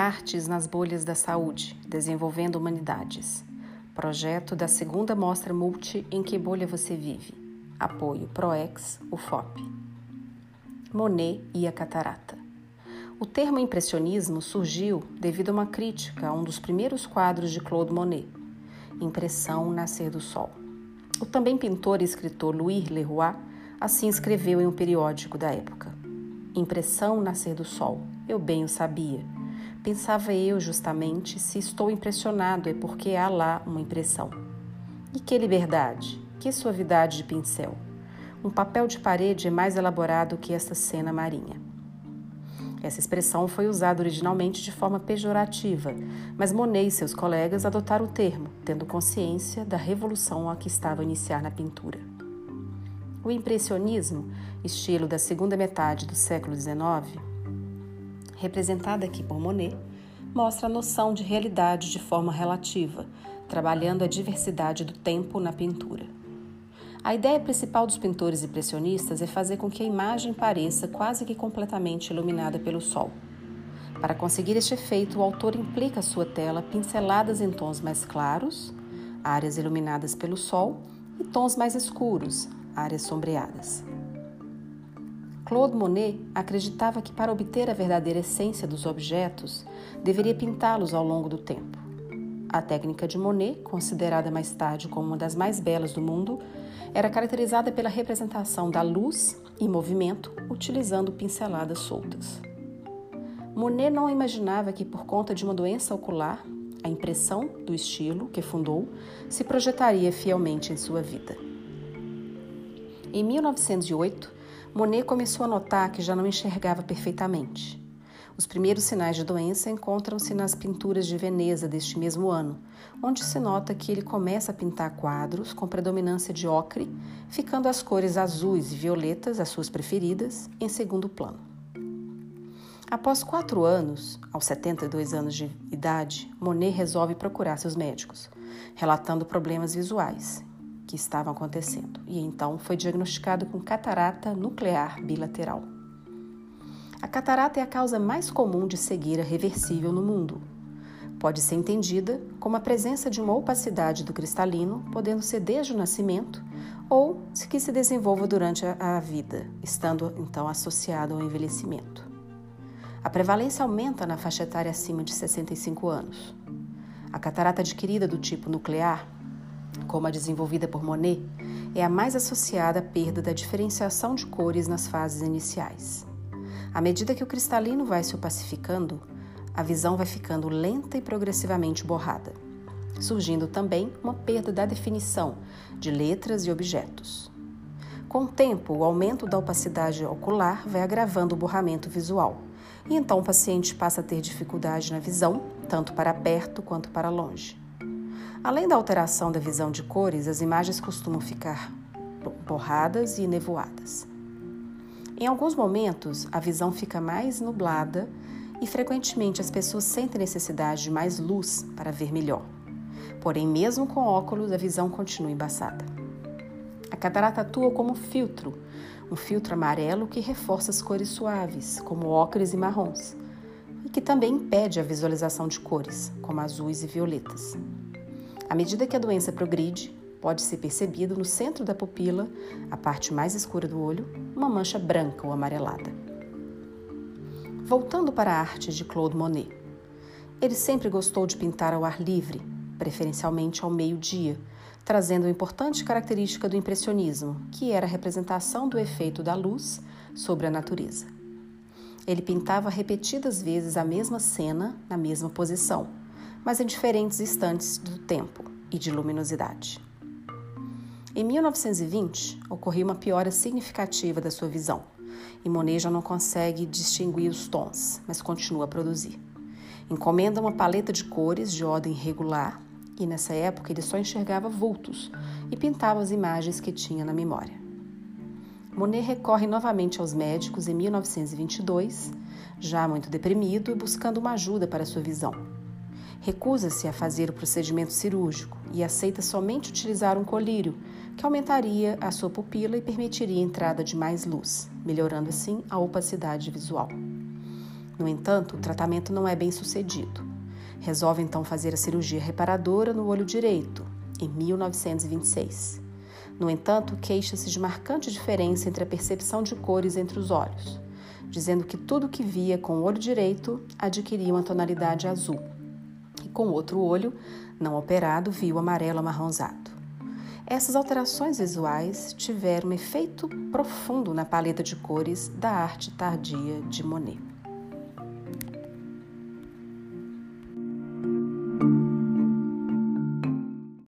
Artes nas bolhas da saúde, desenvolvendo humanidades. Projeto da segunda mostra multi Em que bolha você vive? Apoio ProEx, UFOP. Monet e a catarata. O termo impressionismo surgiu devido a uma crítica a um dos primeiros quadros de Claude Monet, Impressão Nascer do Sol. O também pintor e escritor Louis Leroy assim escreveu em um periódico da época. Impressão Nascer do Sol, eu bem o sabia. Pensava eu justamente se estou impressionado é porque há lá uma impressão. E que liberdade, que suavidade de pincel. Um papel de parede é mais elaborado que esta cena marinha. Essa expressão foi usada originalmente de forma pejorativa, mas Monet e seus colegas adotaram o termo, tendo consciência da revolução a que estava a iniciar na pintura. O impressionismo, estilo da segunda metade do século XIX, representada aqui por Monet, mostra a noção de realidade de forma relativa, trabalhando a diversidade do tempo na pintura. A ideia principal dos pintores impressionistas é fazer com que a imagem pareça quase que completamente iluminada pelo sol. Para conseguir este efeito, o autor implica a sua tela pinceladas em tons mais claros, áreas iluminadas pelo sol, e tons mais escuros, áreas sombreadas. Claude Monet acreditava que para obter a verdadeira essência dos objetos, deveria pintá-los ao longo do tempo. A técnica de Monet, considerada mais tarde como uma das mais belas do mundo, era caracterizada pela representação da luz e movimento utilizando pinceladas soltas. Monet não imaginava que, por conta de uma doença ocular, a impressão do estilo que fundou se projetaria fielmente em sua vida. Em 1908, Monet começou a notar que já não enxergava perfeitamente. Os primeiros sinais de doença encontram-se nas pinturas de Veneza deste mesmo ano, onde se nota que ele começa a pintar quadros com predominância de ocre, ficando as cores azuis e violetas, as suas preferidas, em segundo plano. Após quatro anos, aos 72 anos de idade, Monet resolve procurar seus médicos, relatando problemas visuais que estavam acontecendo e então foi diagnosticado com catarata nuclear bilateral. A catarata é a causa mais comum de cegueira reversível no mundo. Pode ser entendida como a presença de uma opacidade do cristalino, podendo ser desde o nascimento ou que se desenvolva durante a vida, estando então associado ao envelhecimento. A prevalência aumenta na faixa etária acima de 65 anos. A catarata adquirida do tipo nuclear como a desenvolvida por Monet, é a mais associada à perda da diferenciação de cores nas fases iniciais. À medida que o cristalino vai se opacificando, a visão vai ficando lenta e progressivamente borrada, surgindo também uma perda da definição de letras e objetos. Com o tempo, o aumento da opacidade ocular vai agravando o borramento visual, e então o paciente passa a ter dificuldade na visão, tanto para perto quanto para longe. Além da alteração da visão de cores, as imagens costumam ficar borradas e nevoadas. Em alguns momentos, a visão fica mais nublada e frequentemente as pessoas sentem necessidade de mais luz para ver melhor. Porém, mesmo com óculos, a visão continua embaçada. A catarata atua como filtro, um filtro amarelo que reforça as cores suaves, como ocres e marrons, e que também impede a visualização de cores, como azuis e violetas. À medida que a doença progride, pode ser percebido no centro da pupila, a parte mais escura do olho, uma mancha branca ou amarelada. Voltando para a arte de Claude Monet. Ele sempre gostou de pintar ao ar livre, preferencialmente ao meio-dia, trazendo uma importante característica do impressionismo, que era a representação do efeito da luz sobre a natureza. Ele pintava repetidas vezes a mesma cena na mesma posição mas em diferentes instantes do tempo e de luminosidade. Em 1920, ocorreu uma piora significativa da sua visão, e Monet já não consegue distinguir os tons, mas continua a produzir. Encomenda uma paleta de cores de ordem regular, e nessa época ele só enxergava vultos e pintava as imagens que tinha na memória. Monet recorre novamente aos médicos em 1922, já muito deprimido e buscando uma ajuda para sua visão recusa-se a fazer o procedimento cirúrgico e aceita somente utilizar um colírio, que aumentaria a sua pupila e permitiria a entrada de mais luz, melhorando assim a opacidade visual. No entanto, o tratamento não é bem sucedido. Resolve então fazer a cirurgia reparadora no olho direito, em 1926. No entanto, queixa-se de marcante diferença entre a percepção de cores entre os olhos, dizendo que tudo que via com o olho direito adquiria uma tonalidade azul, com outro olho, não operado, viu amarelo amarronzado. Essas alterações visuais tiveram um efeito profundo na paleta de cores da arte tardia de Monet.